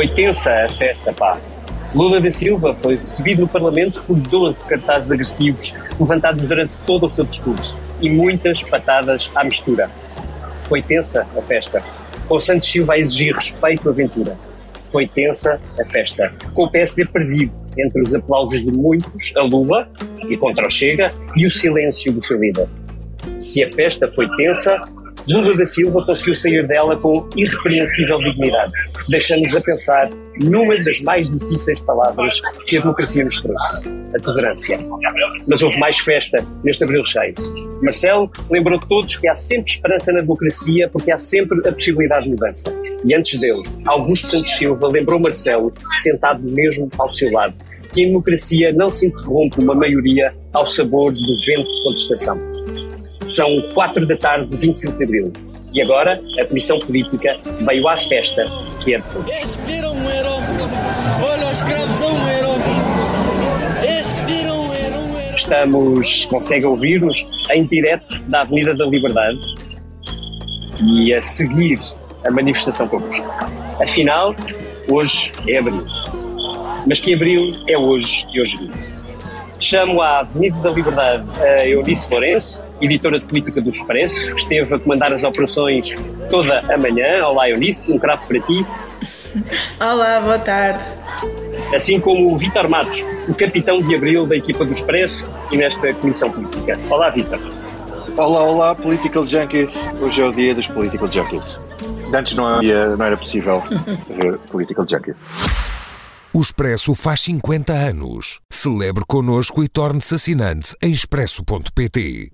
Foi tensa a festa, pá. Lula da Silva foi recebido no Parlamento por 12 cartazes agressivos levantados durante todo o seu discurso e muitas patadas à mistura. Foi tensa a festa, com Santos Silva a exigir respeito à aventura. Foi tensa a festa, com o PSD perdido entre os aplausos de muitos a Lula e contra o Chega e o silêncio do seu líder. Se a festa foi tensa, Lula da Silva conseguiu sair dela com irrepreensível dignidade, deixando-nos a pensar numa das mais difíceis palavras que a democracia nos trouxe, a tolerância. Mas houve mais festa neste abril cheio. Marcelo lembrou todos que há sempre esperança na democracia porque há sempre a possibilidade de mudança. E antes dele, Augusto Santos Silva lembrou Marcelo, sentado mesmo ao seu lado, que em democracia não se interrompe uma maioria ao sabor do vento de contestação. São quatro da tarde de 25 de abril. E agora a Comissão Política veio à festa que é de todos. Eles viram um euro. Olha, os escravos um euro. Eles viram um euro. Estamos, consegue ouvir-nos em direto da Avenida da Liberdade e a seguir a manifestação convosco. Afinal, hoje é abril. Mas que abril é hoje e hoje vimos. Chamo à Avenida da Liberdade a Eunice Lourenço, editora de política do Expresso, que esteve a comandar as operações toda a manhã. Olá, Eunice, um cravo para ti. Olá, boa tarde. Assim como o Vítor Matos, o capitão de abril da equipa do Expresso e nesta comissão política. Olá, Vítor. Olá, olá, Political Junkies. Hoje é o dia dos Political Junkies. Antes não, havia, não era possível ver Political Junkies. O Expresso faz 50 anos. Celebre connosco e torne-se assinante em expresso.pt.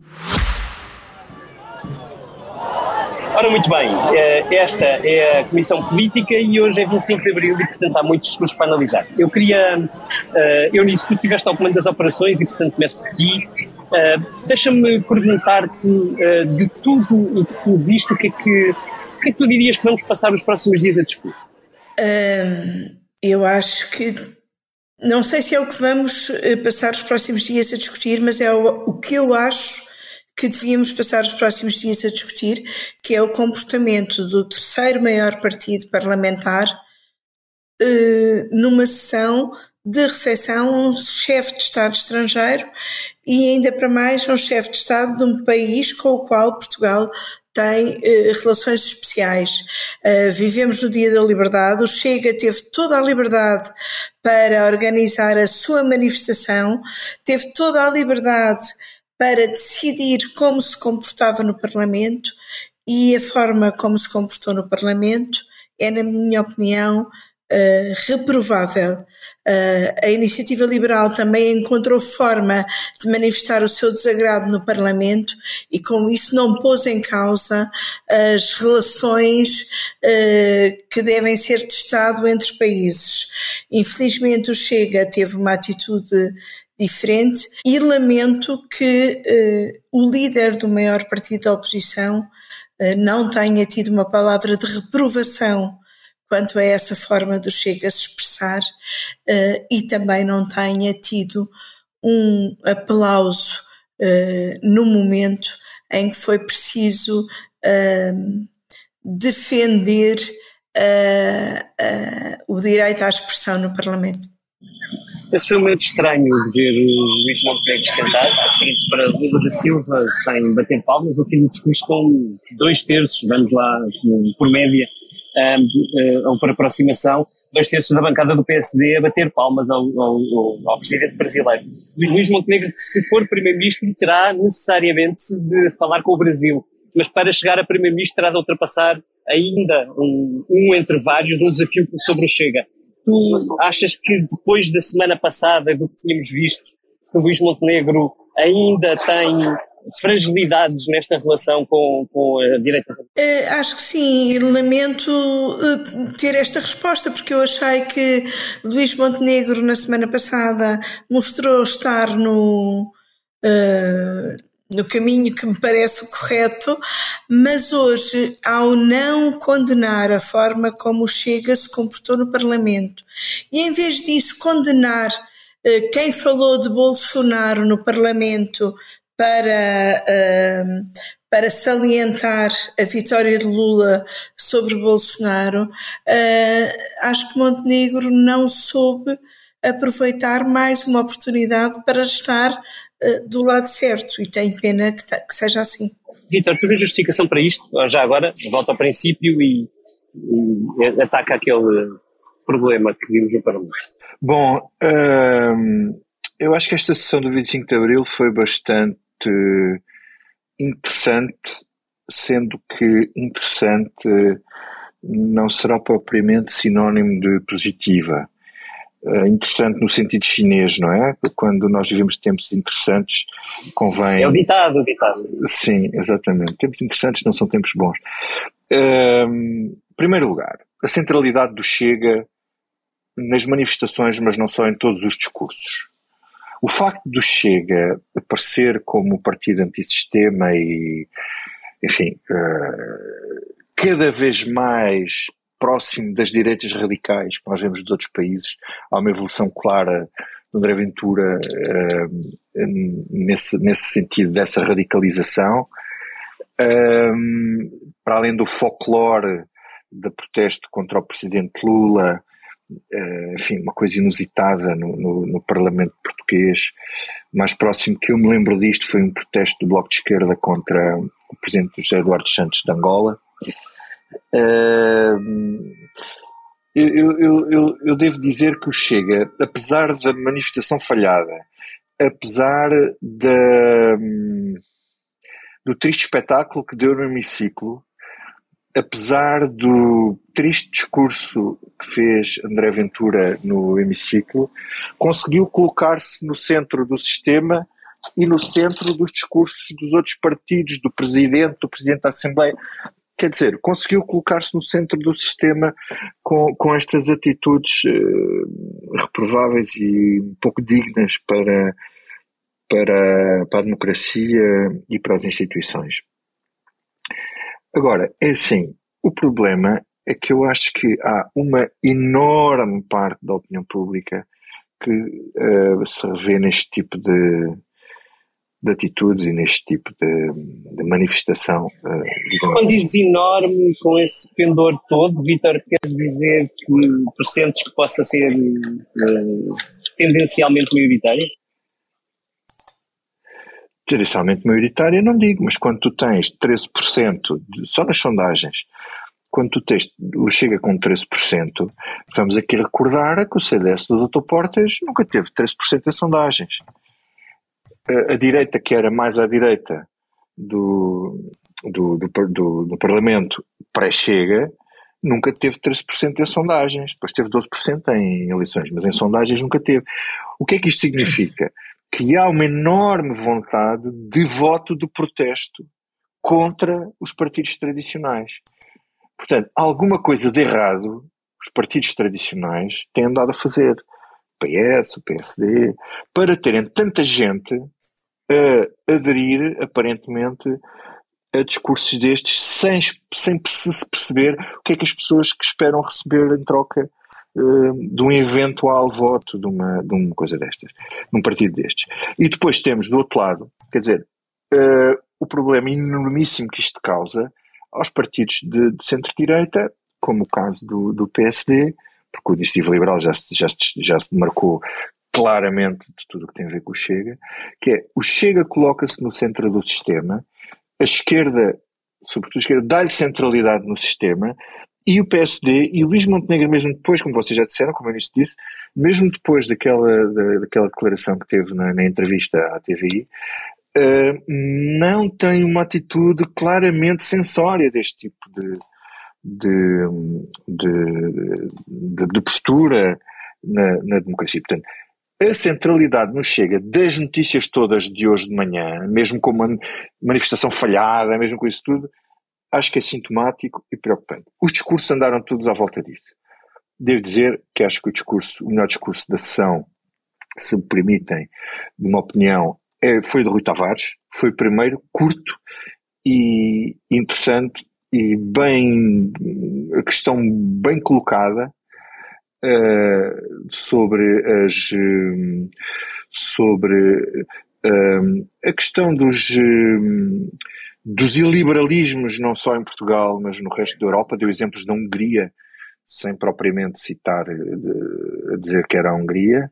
Ora, muito bem, eh, esta é a Comissão Política e hoje é 25 de Abril e, portanto, há muitos discursos para analisar. Eu queria, eh, eu nisso, tu estiveste ao comando das operações e, portanto, começo por ti. Eh, deixa-me perguntar-te de tudo o que tu viste, o que é que, o que é que tu dirias que vamos passar os próximos dias a discutir? Hum, eu acho que. Não sei se é o que vamos eh, passar os próximos dias a discutir, mas é o, o que eu acho que devíamos passar os próximos dias a discutir, que é o comportamento do terceiro maior partido parlamentar eh, numa sessão de recepção a um chefe de Estado estrangeiro e ainda para mais um chefe de Estado de um país com o qual Portugal tem eh, relações especiais. Uh, vivemos no Dia da Liberdade, o Chega teve toda a liberdade para organizar a sua manifestação, teve toda a liberdade para decidir como se comportava no Parlamento e a forma como se comportou no Parlamento é, na minha opinião, uh, reprovável. Uh, a iniciativa liberal também encontrou forma de manifestar o seu desagrado no Parlamento e, com isso, não pôs em causa as relações uh, que devem ser de Estado entre países. Infelizmente, o Chega teve uma atitude diferente e lamento que o líder do maior partido da oposição não tenha tido uma palavra de reprovação quanto a essa forma do Chega se expressar uh, e também não tenha tido um aplauso uh, no momento em que foi preciso uh, defender o direito à expressão no Parlamento. Esse foi um momento estranho de ver o Luís Montenegro sentado à frente para Lula da Silva sem bater palmas, no fim do discurso com dois terços, vamos lá, por média, um, uh, por aproximação, dois terços da bancada do PSD a bater palmas ao, ao, ao presidente brasileiro. Luís Montenegro, se for primeiro-ministro, terá necessariamente de falar com o Brasil, mas para chegar a primeiro-ministro terá de ultrapassar ainda um, um entre vários, um desafio sobre o Chega. Tu achas que depois da semana passada, do que tínhamos visto, que Luís Montenegro ainda tem fragilidades nesta relação com, com a direita? Uh, acho que sim, lamento uh, ter esta resposta, porque eu achei que Luís Montenegro, na semana passada, mostrou estar no. Uh, no caminho que me parece o correto, mas hoje, ao não condenar a forma como o Chega se comportou no Parlamento, e em vez disso condenar quem falou de Bolsonaro no Parlamento para, uh, para salientar a vitória de Lula sobre Bolsonaro, uh, acho que Montenegro não soube aproveitar mais uma oportunidade para estar uh, do lado certo e tenho pena que, que seja assim. Vitor, tu vês justificação para isto? Já agora, volta ao princípio e, e ataca aquele problema que vimos no Parlamento. Bom, hum, eu acho que esta sessão do 25 de Abril foi bastante interessante, sendo que interessante não será propriamente sinónimo de positiva. Uh, interessante no sentido chinês, não é? Quando nós vivemos tempos interessantes, convém. É o ditado, o ditado. Sim, exatamente. Tempos interessantes não são tempos bons. Uh, em primeiro lugar, a centralidade do Chega nas manifestações, mas não só em todos os discursos. O facto do Chega aparecer como partido antissistema e, enfim, uh, cada vez mais próximo das direitas radicais que nós vemos dos outros países, há uma evolução clara do André Ventura uh, nesse, nesse sentido, dessa radicalização. Um, para além do folclore da protesto contra o presidente Lula, enfim, uma coisa inusitada no, no, no, Parlamento português. Mais próximo que eu me lembro disto foi um protesto do Bloco de Esquerda contra o presidente José Eduardo Santos de Angola. Uh, eu, eu, eu, eu, devo dizer que o Chega, apesar da manifestação falhada, apesar da, do triste espetáculo que deu no hemiciclo, apesar do triste discurso que fez André Ventura no hemiciclo, conseguiu colocar-se no centro do sistema e no centro dos discursos dos outros partidos, do presidente, do presidente da Assembleia. Quer dizer, conseguiu colocar-se no centro do sistema com, com estas atitudes uh, reprováveis e pouco dignas para, para, para a democracia e para as instituições. Agora, é assim, o problema é que eu acho que há uma enorme parte da opinião pública que uh, se revê neste tipo de, de atitudes e neste tipo de, de manifestação. Uh, Quando diz enorme, com esse pendor todo, Vitor, queres dizer que presentes que possa ser uh, tendencialmente maioritária? Tendencialmente maioritária, não digo, mas quando tu tens 13%, de, só nas sondagens, quando tu tens, o Chega com 13%, vamos aqui recordar que o CDS do Dr. Portas nunca teve 13% em sondagens. A, a, direita, que era mais à direita do, do, do, do, do Parlamento pré-Chega, nunca teve 13% em sondagens, depois teve 12% em eleições, mas em sondagens nunca teve. O que é que isto significa? Que há uma enorme vontade de voto de protesto contra os partidos tradicionais. Portanto, alguma coisa de errado os partidos tradicionais têm andado a fazer. O PS, o PSD, para terem tanta gente a aderir, aparentemente, a discursos destes sem, sem se perceber o que é que as pessoas que esperam receber em troca de um eventual voto de uma, de uma coisa destas, num partido destes. E depois temos, do outro lado, quer dizer, uh, o problema enormíssimo que isto causa aos partidos de, de centro-direita, como o caso do, do PSD, porque o Iniciativa Liberal já se, já, já se demarcou claramente de tudo o que tem a ver com o Chega, que é o Chega coloca-se no centro do sistema, a esquerda, sobretudo a esquerda, dá-lhe centralidade no sistema, e o PSD e o Luís Montenegro, mesmo depois, como vocês já disseram, como eu nisso disse, mesmo depois daquela, da, daquela declaração que teve na, na entrevista à TVI, uh, eh, não tem uma atitude claramente sensória deste tipo de, de, de, de, de postura na, na democracia. Portanto, a centralidade nos chega das notícias todas de hoje de manhã, mesmo com uma manifestação falhada, mesmo com isso tudo, acho que é sintomático e preocupante. Os discursos andaram todos à volta disso. Devo dizer que acho que o discurso, o melhor discurso da sessão, se me permitem, de uma opinião, é, foi de Rui Tavares. Foi o primeiro, curto e interessante e bem, a questão bem colocada uh, sobre as, sobre uh, a questão dos, uh, dos iliberalismos, não só em Portugal, mas no resto da Europa. Deu exemplos da Hungria, sem propriamente citar, de, dizer que era a Hungria.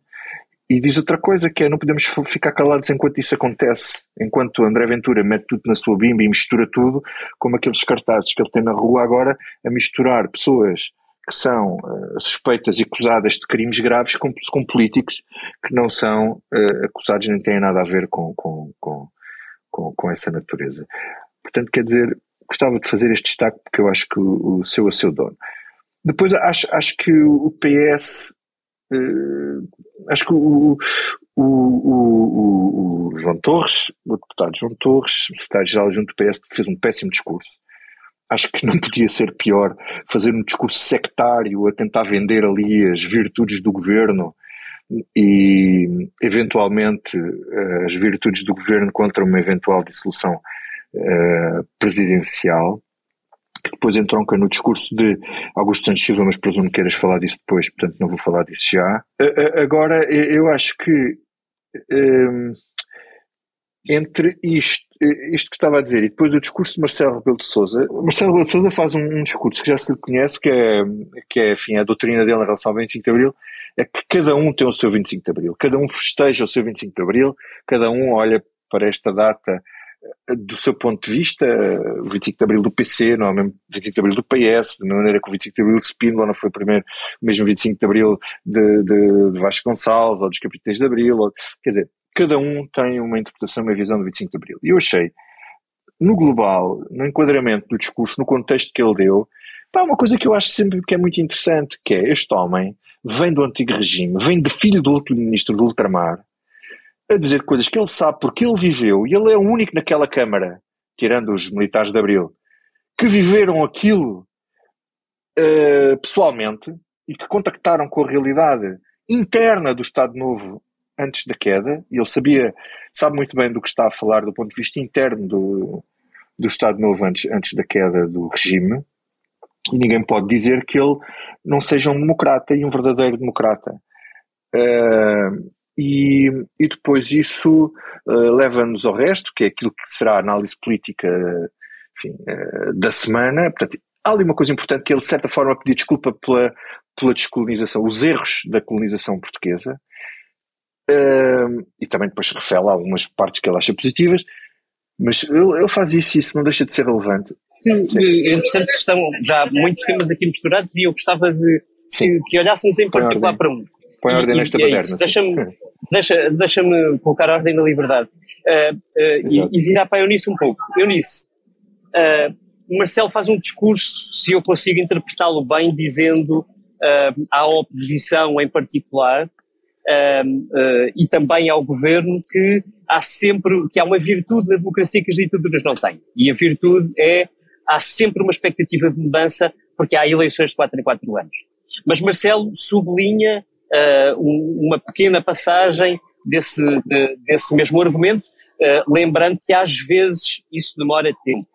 E diz outra coisa, que é não podemos ficar calados enquanto isso acontece, enquanto André Ventura mete tudo na sua bimba e mistura tudo, como aqueles cartazes que ele tem na rua agora, a misturar pessoas que são uh, suspeitas e acusadas de crimes graves com, com políticos que não são uh, acusados nem têm nada a ver com, com, com, com, com essa natureza. Portanto, quer dizer, gostava de fazer este destaque porque eu acho que o, seu é seu dono. Depois acho, acho que o PS uh, acho que o, o, o, o, João Torres, o deputado João Torres, secretário-geral junto do PS, fez um péssimo discurso acho que não podia ser pior fazer um discurso sectário a tentar vender ali as virtudes do governo e eventualmente eh, as virtudes do governo contra uma eventual dissolução uh, presidencial que depois entronca no discurso de Augusto Santos Silva, mas presumo que queiras falar disso depois, portanto não vou falar disso já. Agora, eu acho que entre isto, isto que estava a dizer e depois o discurso de Marcelo Rebelo de Sousa, Marcelo Rebelo de Sousa faz um, um, discurso que já se conhece, que é, que é enfim, a doutrina dele em relação ao 25 de Abril, é que cada um tem o seu 25 de Abril, cada um festeja o seu 25 de Abril, cada um olha para esta data eh, do seu ponto de vista, o 25 de Abril do PC, não é o mesmo 25 de Abril do PS, de maneira que o 25 de Abril de Spínola não foi o primeiro, o mesmo 25 de Abril de, de, de Vasco Gonçalves ou dos Capitães de Abril, ou, quer dizer, cada um tem uma interpretação, uma visão do 25 de Abril. E eu achei, no global, no enquadramento do discurso, no contexto que ele deu, pá, uma coisa que eu acho sempre que é muito interessante, que é este homem vem do antigo regime, vem de filho do último ministro do ultramar, a dizer coisas que ele sabe porque ele viveu, e ele é o único naquela Câmara, tirando os militares de Abril, que viveram aquilo uh, pessoalmente e que contactaram com a realidade interna do Estado Novo antes da queda, e ele sabia, sabe muito bem do que está a falar do ponto de vista interno do, do Estado Novo antes, antes da queda do regime, e ninguém pode dizer que ele não seja um democrata e um verdadeiro democrata. Uh, e, e depois isso uh, leva-nos ao resto, que é aquilo que será a análise política enfim, uh, da semana. Portanto, há ali uma coisa importante que ele, de certa forma, pediu desculpa pela, pela descolonização, os erros da colonização portuguesa, Uh, e também depois revela algumas partes que ele acha positivas, mas ele, ele faz isso e isso não deixa de ser relevante. Sim, Sim. entretanto estão já muitos temas aqui misturados e eu gostava de que, que, olhássemos em particular para um. Põe ordem nesta é baderna. Deixa-me deixa, deixa colocar a ordem da liberdade uh, uh, e, e, virar para a Eunice um pouco. Eunice, uh, Marcelo faz um discurso, se eu consigo interpretá-lo bem, dizendo à oposição em particular uh, e também ao governo que há sempre, que há uma virtude na democracia que as ditaduras não têm. E a virtude é, há sempre uma expectativa de mudança porque há eleições de 4 em 4 anos. Mas Marcelo sublinha uh, um, uma pequena passagem desse, de, desse mesmo argumento, uh, lembrando que às vezes isso demora tempo.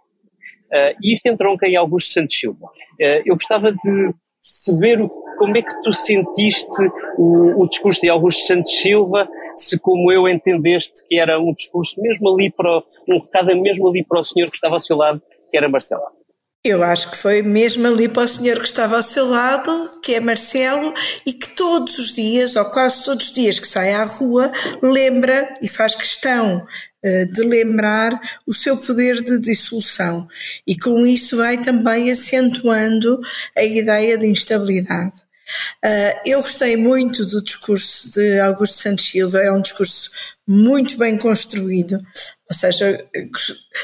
Uh, e isto entronca em Augusto Santos Silva. Uh, eu gostava de saber como é que tu sentiste o, o, discurso de Augusto Santos Silva, se como eu entendeste que era um discurso mesmo ali para, um recado mesmo ali para o senhor que estava ao seu lado, que era Marcelo. Eu acho que foi mesmo ali para o senhor que estava ao seu lado, que é Marcelo, e que todos os dias, ou quase todos os dias que sai à rua, lembra e faz questão uh, de lembrar o seu poder de dissolução. E com isso vai também acentuando a ideia de instabilidade. Uh, eu gostei muito do discurso de Augusto Santos Silva, é um discurso muito bem construído, ou seja,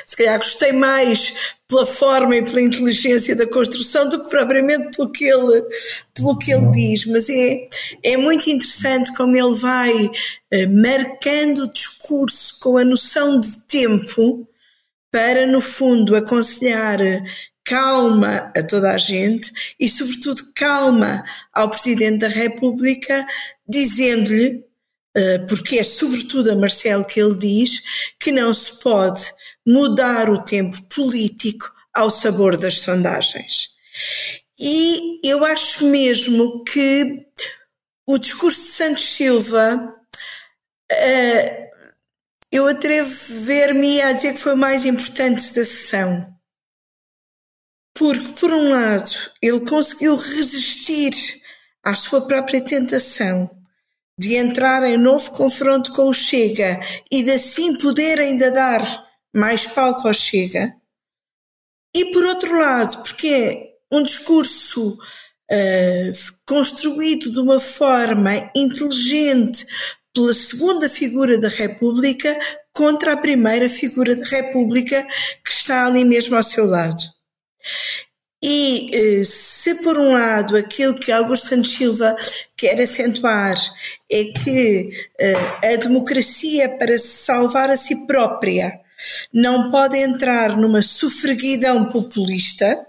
se calhar gostei mais pela forma e pela inteligência da construção do que propriamente pelo que ele, pelo que ele diz, mas é, é muito interessante como ele vai uh, marcando o discurso com a noção de tempo para, no fundo, aconselhar calma a toda a gente e, sobretudo, calma ao Presidente da República, dizendo-lhe, eh, porque é sobretudo a Marcelo que ele diz, que não se pode mudar o tempo político ao sabor das sondagens. E eu acho mesmo que o discurso de Santos Silva uh, eu atrevo-me a dizer que foi o mais importante da sessão. Porque, por um lado, ele conseguiu resistir à sua própria tentação de entrar em novo confronto com o Chega e de assim poder ainda dar mais palco ao Chega. E por outro lado, porque é um discurso uh, construído de uma forma inteligente pela segunda figura da República contra a primeira figura da República que está ali mesmo ao seu lado. E eh, se por um lado aquilo que Augusto Santos Silva quer acentuar é que eh, a democracia para se salvar a si própria não pode entrar numa sufraguidão populista,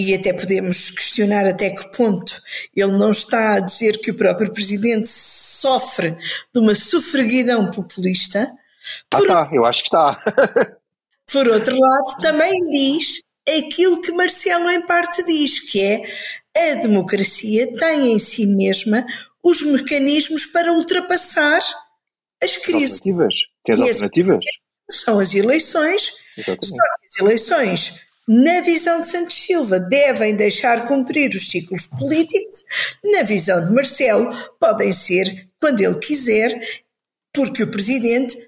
e até podemos questionar até que ponto ele não está a dizer que o próprio presidente sofre de uma sufraguidão populista. Ah, por, ah, tá, eu acho que está. por outro lado, também diz aquilo que Marcelo em parte diz, que é a democracia tem em si mesma os mecanismos para ultrapassar as crises. Alternativas. Tem as alternativas? São as eleições. Exatamente. São as eleições na visão de Santos Silva, devem deixar cumprir os ciclos políticos, na visão de Marcelo, podem ser quando ele quiser, porque o presidente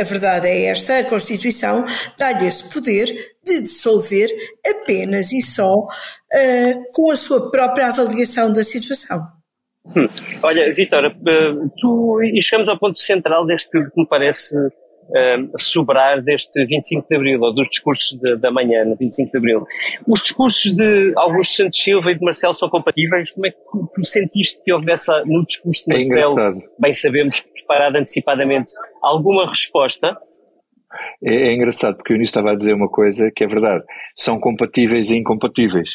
a verdade é esta: a Constituição dá-lhe esse poder de dissolver apenas e só uh, com a sua própria avaliação da situação. Hum. Olha, Vitória, uh, tu e chegamos ao ponto central deste que me parece uh, sobrar deste 25 de Abril, ou dos discursos de, da manhã, no 25 de Abril. Os discursos de Augusto Santos Silva e de Marcelo são compatíveis? Como é que tu sentiste que houvesse no discurso de é Marcelo, é bem sabemos, preparado antecipadamente, alguma resposta? É, é engraçado, porque o Eunice estava a dizer uma coisa que é verdade. São compatíveis e incompatíveis.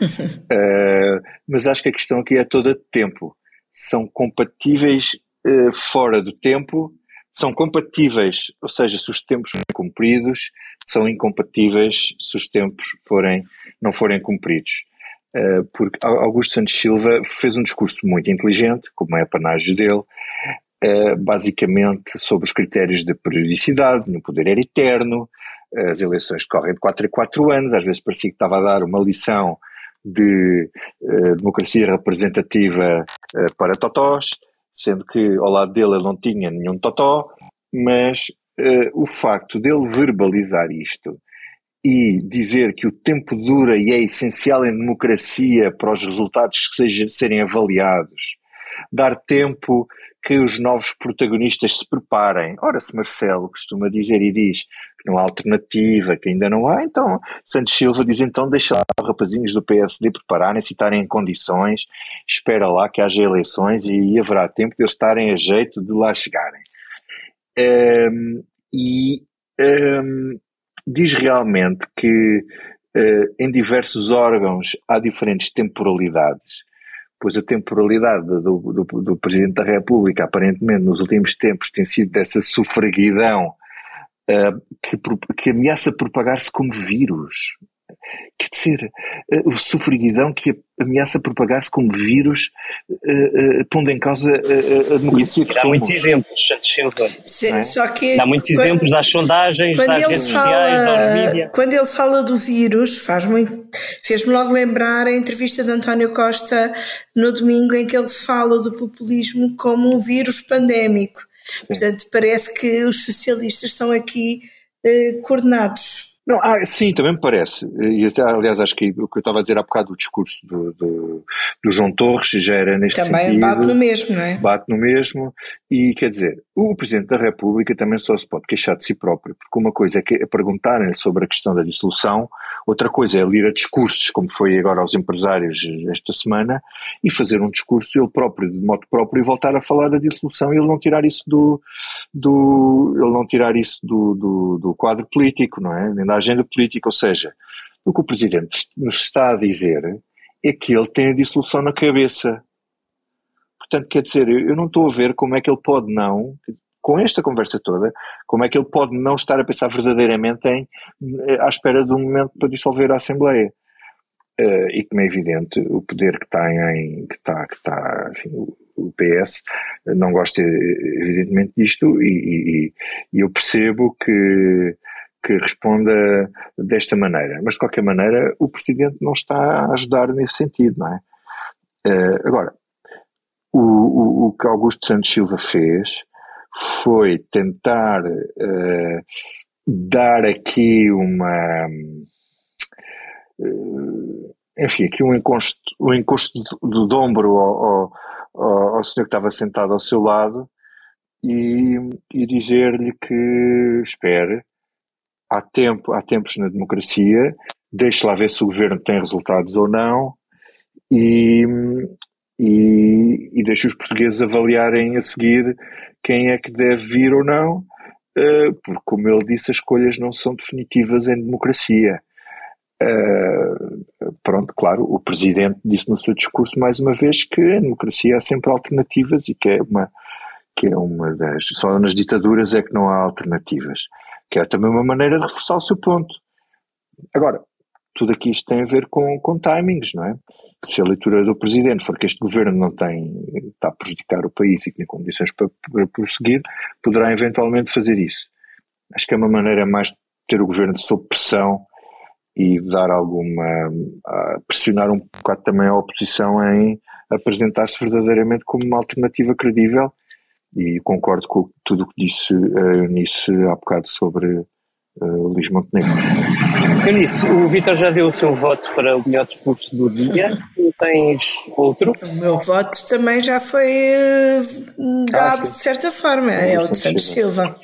uh, mas acho que a questão aqui é toda de tempo. São compatíveis uh, fora do tempo são compatíveis, ou seja, se os tempos forem cumpridos, são incompatíveis se os tempos forem, não forem cumpridos. Uh, porque Augusto Santos Silva fez um discurso muito inteligente, como é a panágio dele, uh, basicamente sobre os critérios de periodicidade, no poder era eterno, as eleições correm de 4 a 4 anos, às vezes parecia que estava a dar uma lição de uh, democracia representativa para totós, sendo que ao lado dele ele não tinha nenhum totó, mas uh, o facto dele verbalizar isto e dizer que o tempo dura e é essencial em democracia para os resultados que sejam, serem avaliados, dar tempo que os novos protagonistas se preparem. Ora, se Marcelo costuma dizer e diz que não há alternativa, que ainda não há, então Santos Silva diz então deixa lá os rapazinhos do PSD prepararem-se e estarem em condições, espera lá que haja eleições e haverá tempo de eles estarem a jeito de lá chegarem. Um, e um, diz realmente que uh, em diversos órgãos há diferentes temporalidades pois a temporalidade do, do, do, Presidente da República, aparentemente nos últimos tempos, tem sido dessa sufraguidão uh, que, que ameaça propagar-se como vírus. Quer dizer, uh, o sufraguidão que ameaça propagar-se como vírus, uh, pondo em causa a democracia que Dá somos. muitos exemplos, Santos Silva. é? Só que Dá muitos quando, exemplos das sondagens, das redes fala, sociais, da mídia. Quando ele fala do vírus, faz muito, fez-me logo lembrar a entrevista de António Costa no domingo, em que ele fala do populismo como um vírus pandémico. Portanto, parece que os socialistas estão aqui eh, coordenados não, ah, sim, também me parece. E até, aliás, acho que o que eu estava a dizer há bocado, do discurso do, do, do João Torres já era neste também sentido. Também bate no mesmo, não é? Bate no mesmo. E quer dizer, o Presidente da República também só se pode queixar de si próprio, porque uma coisa é, que, é perguntarem-lhe sobre a questão da dissolução, outra coisa é ler a discursos, como foi agora aos empresários esta semana, e fazer um discurso ele próprio, de modo próprio, e voltar a falar da dissolução e ele não tirar isso do, do ele não tirar isso do, do, do quadro político, não é? Nem agenda política, ou seja, o que o Presidente nos está a dizer é que ele tem a dissolução na cabeça. Portanto, quer dizer, eu não estou a ver como é que ele pode não, com esta conversa toda, como é que ele pode não estar a pensar verdadeiramente em, à espera de um momento para dissolver a Assembleia. Uh, e como é evidente, o poder que tem em, que está, que está, enfim, o, o PS não gosta evidentemente disto e, e, e eu percebo que, que responda desta maneira. Mas de qualquer maneira o Presidente não está a ajudar nesse sentido, não é? Uh, agora, o, o, o, que Augusto Santos Silva fez foi tentar uh, dar aqui uma uh, enfim, aqui um encosto, um encosto do, do ombro ao, ao, ao, senhor que estava sentado ao seu lado e, e dizer-lhe que espere, há, tempo, há tempos na democracia, deixe lá ver se o governo tem resultados ou não e, e, e deixe os portugueses avaliarem a seguir quem é que deve vir ou não, eh, porque, como ele disse, as escolhas não são definitivas em democracia. Uh, pronto, claro, o Presidente disse no seu discurso mais uma vez que a democracia há sempre alternativas e que é uma, que é uma das. Só nas ditaduras é que não há alternativas. Que é também uma maneira de reforçar o seu ponto. Agora, tudo aqui isto tem a ver com, com timings, não é? Se a leitura do Presidente for que este governo não tem, está a prejudicar o país e que tem condições para, para prosseguir, poderá eventualmente fazer isso. Acho que é uma maneira mais de ter o governo sob pressão e dar alguma. pressionar um bocado também a oposição em apresentar-se verdadeiramente como uma alternativa credível e concordo com tudo o que disse a Eunice há bocado sobre uh, Luís Montenegro. Eunice, o Vitor já deu o seu voto para o melhor discurso do dia. Tens outro? O meu voto também já foi uh, dado ah, de certa forma, é o de Santos Silva.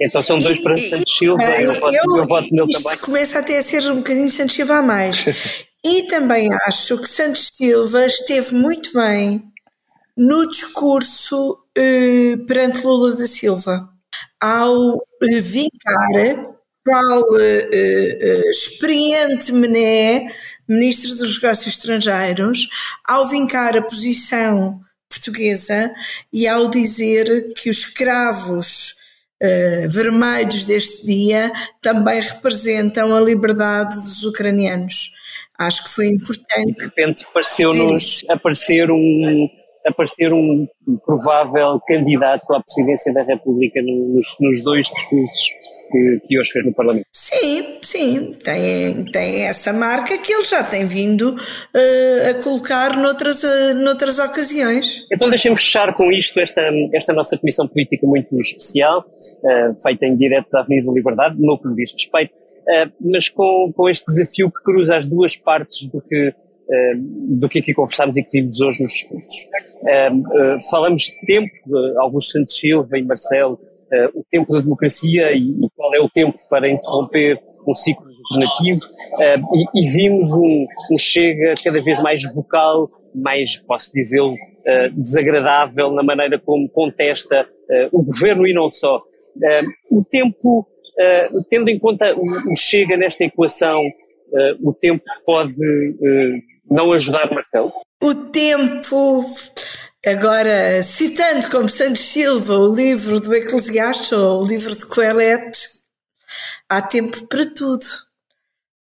Então são dois para Santos Silva e eu voto, eu, eu voto nele também. Começa até a ser um bocadinho Santos Silva a mais. e também acho que Santos Silva esteve muito bem no discurso eh, perante Lula da Silva, ao eh, vincar qual eh, eh, experiente Mené, Ministro dos Negócios Estrangeiros, ao vincar a posição portuguesa e ao dizer que os escravos uh, vermelhos deste dia também representam a liberdade dos ucranianos. Acho que foi importante. De repente pareceu-nos aparecer um, aparecer um provável candidato à presidência da República nos, nos dois discursos que, que, hoje fez no Parlamento. Sim, sim, tem, tem essa marca que ele já tem vindo uh, a colocar noutras, uh, noutras ocasiões. Então deixemos fechar com isto esta, esta nossa comissão política muito especial, uh, feita em direto da Avenida da Liberdade, no que lhe diz respeito, mas com, com este desafio que cruza as duas partes do que do que aqui conversámos e que vimos hoje nos discursos. falamos de tempo, Augusto Santos Silva e Marcelo uh, o tempo da democracia e, qual é o tempo para interromper um ciclo governativo uh, e, vimos um, um, Chega cada vez mais vocal, mais, posso dizê-lo, desagradável na maneira como contesta o governo e não só. o tempo, tendo em conta o, Chega nesta equação, o tempo pode não ajudar Marcelo? O tempo Agora, citando como Santos Silva o livro do Eclesiastes ou o livro de Coelete, há tempo para tudo.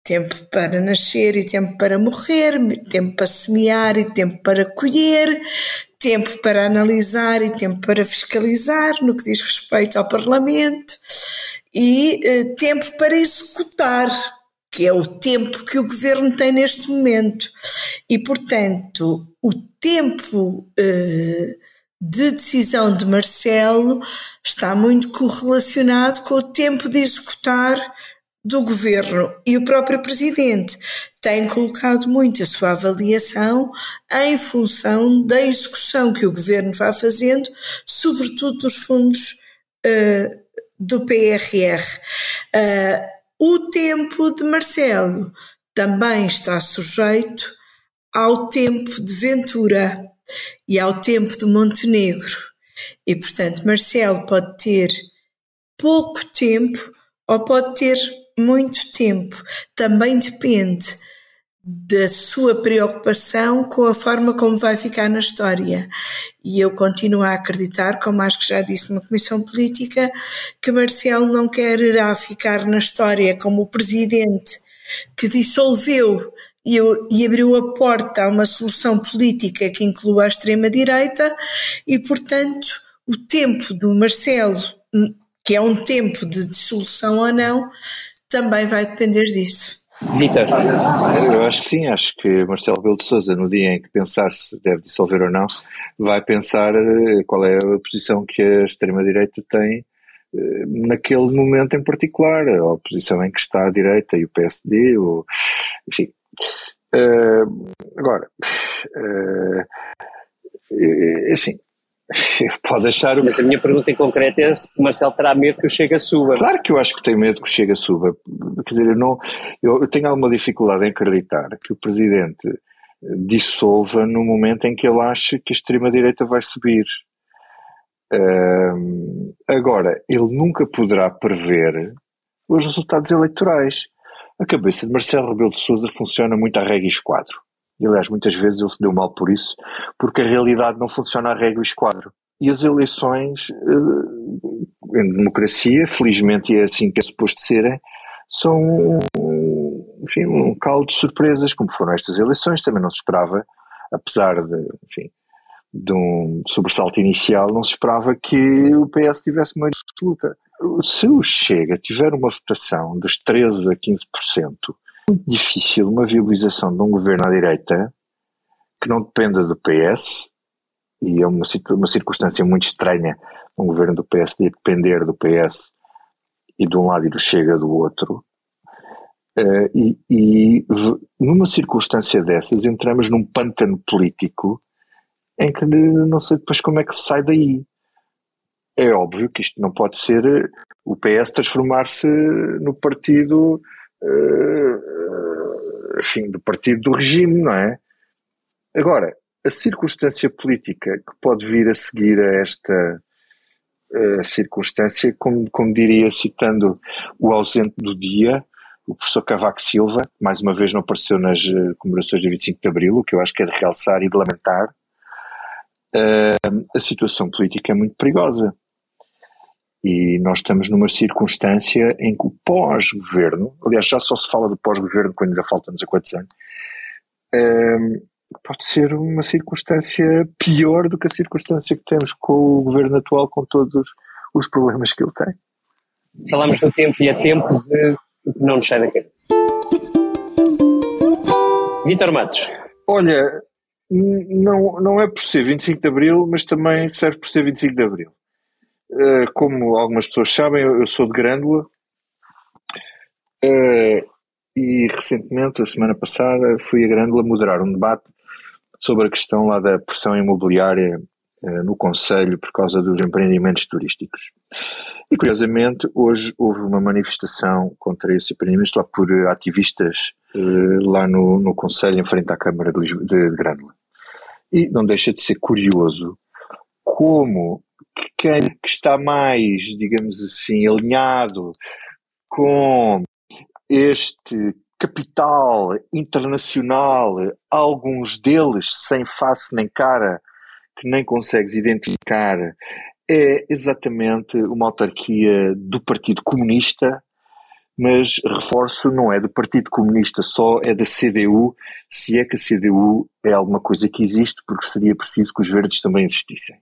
Tempo para nascer e tempo para morrer, tempo para semear e tempo para colher, tempo para analisar e tempo para fiscalizar no que diz respeito ao Parlamento e eh, tempo para executar que é o tempo que o governo tem neste momento. E, portanto, o tempo uh, de decisão de Marcelo está muito correlacionado com o tempo de executar do governo e o próprio presidente tem colocado muito a sua avaliação em função da execução que o governo vai fazendo, sobretudo dos fundos uh, do PRR. Uh, o tempo de Marcelo também está sujeito ao tempo de Ventura e ao tempo de Montenegro. E, portanto, Marcelo pode ter pouco tempo ou pode ter muito tempo. Também depende da sua preocupação com a forma como vai ficar na história. E eu continuo a acreditar, como acho que já disse numa comissão política, que Marcelo não quererá ficar na história como o presidente que dissolveu e, e abriu a porta a uma solução política que inclua a extrema-direita e, portanto, o tempo do Marcelo, que é um tempo de dissolução ou não, também vai depender disso. Vitor. Eu acho que sim, acho que Marcelo Rebelo de Sousa, no dia em que pensar se deve dissolver ou não, vai pensar eh, qual é a posição que a extrema-direita tem eh, naquele momento em particular, a posição em que está a direita e o PSD, ou, enfim. Uh, agora, uh, assim, Pode deixar. Mas a minha pergunta em concreto é se Marcelo terá medo que o Chega suba. Claro que eu acho que tem medo que o Chega suba. Quer dizer, eu, não, eu, eu tenho alguma dificuldade em acreditar que o Presidente dissolva no momento em que ele acha que a extrema-direita vai subir. Agora, ele nunca poderá prever os resultados eleitorais. A cabeça de Marcelo Rebelo de Sousa funciona muito à regra e esquadro. E, aliás, muitas vezes ele se deu mal por isso, porque a realidade não funciona a regra e esquadro. E as eleições, eh, em democracia, felizmente é assim que é suposto serem, são enfim, um caldo de surpresas, como foram estas eleições, também não se esperava, apesar de, enfim, de um sobressalto inicial, não se esperava que o PS tivesse maioria absoluta. Se o Chega tiver uma votação dos 13% a 15%, muito difícil uma viabilização de um governo à direita que não dependa do PS, e é uma, uma circunstância muito estranha um governo do PSD depender do PS e de um lado e do Chega do outro. Uh, e, e numa circunstância dessas entramos num pântano político em que não sei depois como é que se sai daí. É óbvio que isto não pode ser o PS transformar-se no partido enfim, do partido do regime, não é? Agora, a circunstância política que pode vir a seguir a esta uh, circunstância, como, como diria, citando o ausente do dia, o professor Cavaco Silva, mais uma vez não apareceu nas comemorações do 25 de Abril, o que eu acho que é de realçar e de lamentar, a situação política é muito perigosa. E nós estamos numa circunstância em que o pós-governo, aliás, já só se fala do pós-governo quando ainda falta nos a quantos anos, um, pode ser uma circunstância pior do que a circunstância que temos com o governo atual, com todos os problemas que ele tem. Falamos do tempo e é tempo de não nos sai da cabeça. Vitor Matos. Olha, não, não é por ser 25 de Abril, mas também serve por ser 25 de Abril. Eh, como algumas pessoas sabem, eu, sou de Grândola uh, e recentemente, a semana passada, fui a Grândola moderar um debate sobre a questão lá da pressão imobiliária uh, no Conselho por causa dos empreendimentos turísticos. E curiosamente, hoje houve uma manifestação contra esse empreendimento lá por ativistas lá no, no Conselho, em frente à Câmara de, Lisboa, de Grândola. E não deixa de ser curioso como quem que está mais, digamos assim, alinhado com este capital internacional, alguns deles sem face nem cara, que nem consegues identificar, é exatamente uma autarquia do Partido Comunista, mas reforço, não é do Partido Comunista só, é da CDU, se é que a CDU é alguma coisa que existe, porque seria preciso que os verdes também existissem.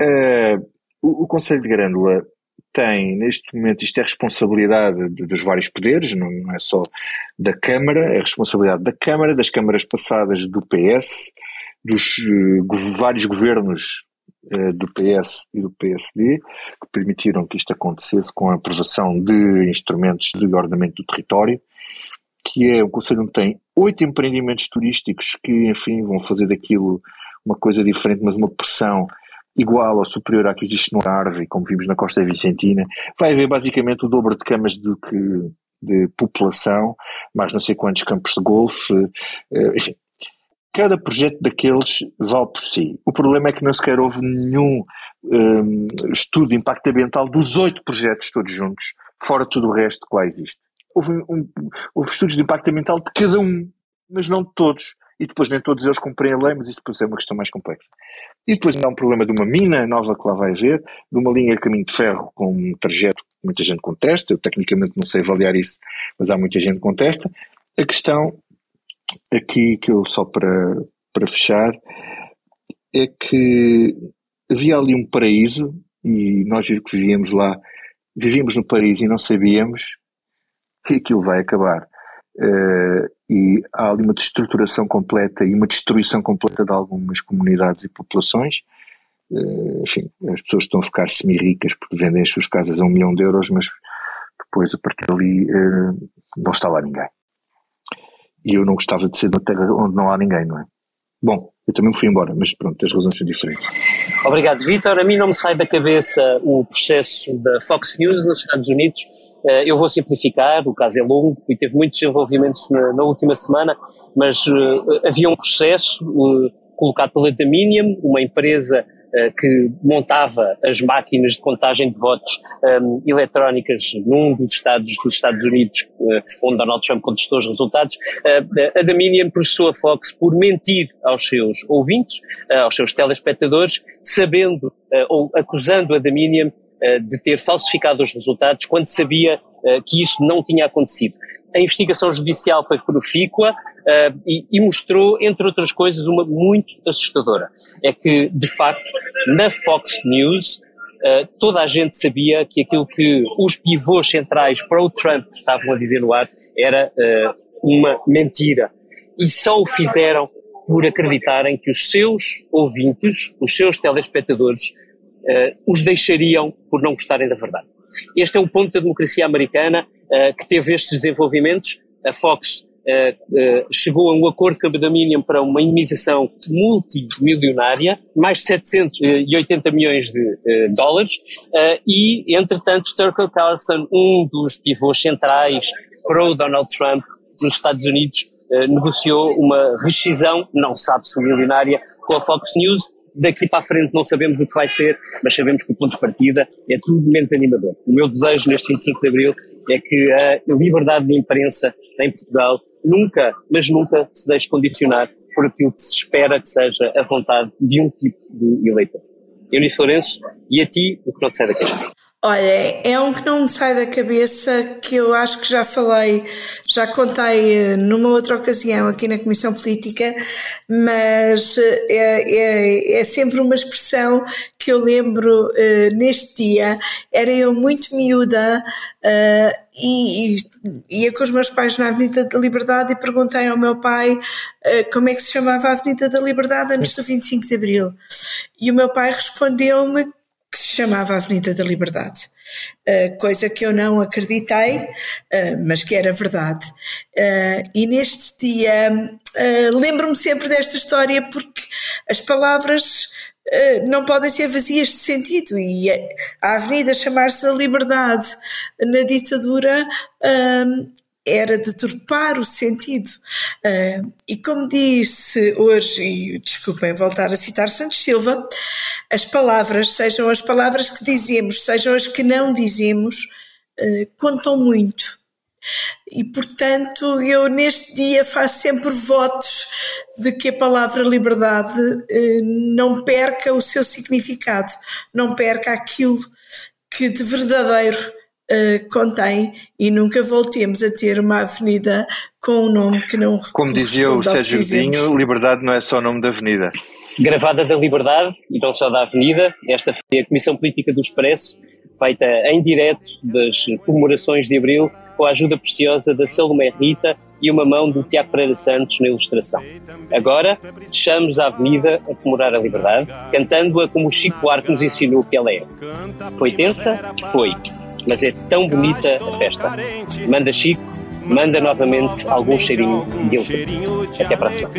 Uh, o, o, Conselho de Grândola tem, neste momento, isto é responsabilidade de, dos vários poderes, não, é só da Câmara, é responsabilidade da Câmara, das câmaras passadas do PS, dos uh, vários governos uh, do PS e do PSD, que permitiram que isto acontecesse com a aprovação de instrumentos de ordenamento do território, que é um conselho que tem oito empreendimentos turísticos que, enfim, vão fazer daquilo uma coisa diferente, mas uma pressão igual ou superior à que existe no Algarve, como vimos na Costa Vicentina, vai haver basicamente o dobro de camas do que de população, mais não sei quantos campos de golfe, eh, enfim. Cada projeto daqueles vale por si. O problema é que não sequer houve nenhum um, estudo de impacto ambiental dos oito projetos todos juntos, fora tudo o resto que lá existe. Houve, um, houve estudos de impacto ambiental de cada um, mas não de todos e depois nem todos eles cumprem a lei, mas isso depois é uma questão mais complexa. E depois ainda há um problema de uma mina nova que lá vai haver, de uma linha de caminho de ferro com um trajeto que muita gente contesta, eu tecnicamente não sei avaliar isso, mas há muita gente que contesta. A questão aqui, que eu só para, para fechar, é que havia ali um paraíso e nós que vivíamos lá, vivíamos no paraíso e não sabíamos que aquilo vai acabar. Uh, e há ali uma destruturação completa e uma destruição completa de algumas comunidades e populações. Uh, enfim, as pessoas estão a ficar semi-ricas porque vendem as suas casas a um milhão de euros, mas depois a partir dali uh, não está lá ninguém. E eu não gostava de ser numa terra onde não há ninguém, não é? Bom, eu também fui embora, mas pronto, as razões são diferentes. Obrigado, Vitor. A mim não me sai da cabeça o processo da Fox News nos Estados Unidos. Eh, eu vou simplificar, o caso é longo e teve muitos desenvolvimentos na, na última semana, mas uh, havia um processo uh, colocado pela Dominion, uma empresa eh, que montava as máquinas de contagem de votos um, ehm, eletrónicas num dos estados dos Estados Unidos, uh, onde Donald Trump contestou os resultados, uh, a Dominion processou a Fox por mentir aos seus ouvintes, aos seus telespectadores, sabendo ou acusando a Dominion de ter falsificado os resultados quando sabia que isso não tinha acontecido. A investigação judicial foi profícua, uh, e, e, mostrou, entre outras coisas, uma muito assustadora. É que, de facto, na Fox News, uh, toda a gente sabia que aquilo que os pivôs centrais para o Trump estavam a dizer no ar era uh, uma mentira. E só o fizeram por acreditarem que os seus ouvintes, os seus telespectadores, os deixariam por não gostarem da verdade. Este é o ponto da democracia americana que teve estes desenvolvimentos. A Fox Uh, uh, chegou a um acordo com a Dominion para uma indemnização multimilionária, mais de 780 milhões de uh, dólares, e, entretanto, Tucker Carlson, um dos pivôs centrais pro Donald Trump nos Estados Unidos, negociou uma rescisão, não sabe-se milionária, com a Fox News, daqui para a frente não sabemos o que vai ser, mas sabemos que o ponto de partida é tudo menos animador. O meu desejo neste 25 de Abril é que a liberdade de imprensa em Portugal nunca, mas nunca se deixe condicionar por aquilo que se espera que seja a vontade de um tipo de eleitor. Eunice Lourenço, e a ti, o que não te sai da cabeça? Olha, é um que não me sai da cabeça que eu acho que já falei, já contei eh, numa outra ocasião aqui na Comissão Política, mas eh, é, é, é sempre uma expressão que eu lembro uh, neste dia. Era eu muito miúda uh, e, e, ia com os meus pais na Avenida da Liberdade e perguntei ao meu pai uh, como é que se chamava a Avenida da Liberdade antes do 25 de Abril. E o meu pai respondeu-me que se chamava Avenida da Liberdade. Uh, coisa que eu não acreditei, uh, mas que era verdade. Uh, e neste dia lembro-me sempre desta história porque as palavras não podem ser vazias de sentido e a avenida chamar-se a liberdade na ditadura era deturpar o sentido. Uh, e como disse hoje, e desculpem voltar a citar Santos Silva, as palavras, sejam as palavras que dizemos, sejam as que não dizemos, uh, contam muito. E portanto, eu neste dia faço sempre votos de que a palavra liberdade uh, não perca o seu significado, não perca aquilo que de verdadeiro uh, contém e nunca voltemos a ter uma avenida com um nome que não Como dizia o Sérgio Vinho, liberdade não é só o nome da avenida. Gravada da Liberdade e não só da Avenida, esta foi a Comissão Política do Expresso, feita em direto das comemorações de Abril, com a ajuda preciosa da Salomé Rita e uma mão do Tiago Pereira Santos na ilustração. Agora, deixamos a Avenida a comemorar a liberdade, cantando-a como o Chico Buarque nos ensinou que ela é. Foi tensa? Foi mas é tão bonita a festa. Manda Chico, manda novamente algum cheirinho de ele. Até a semana.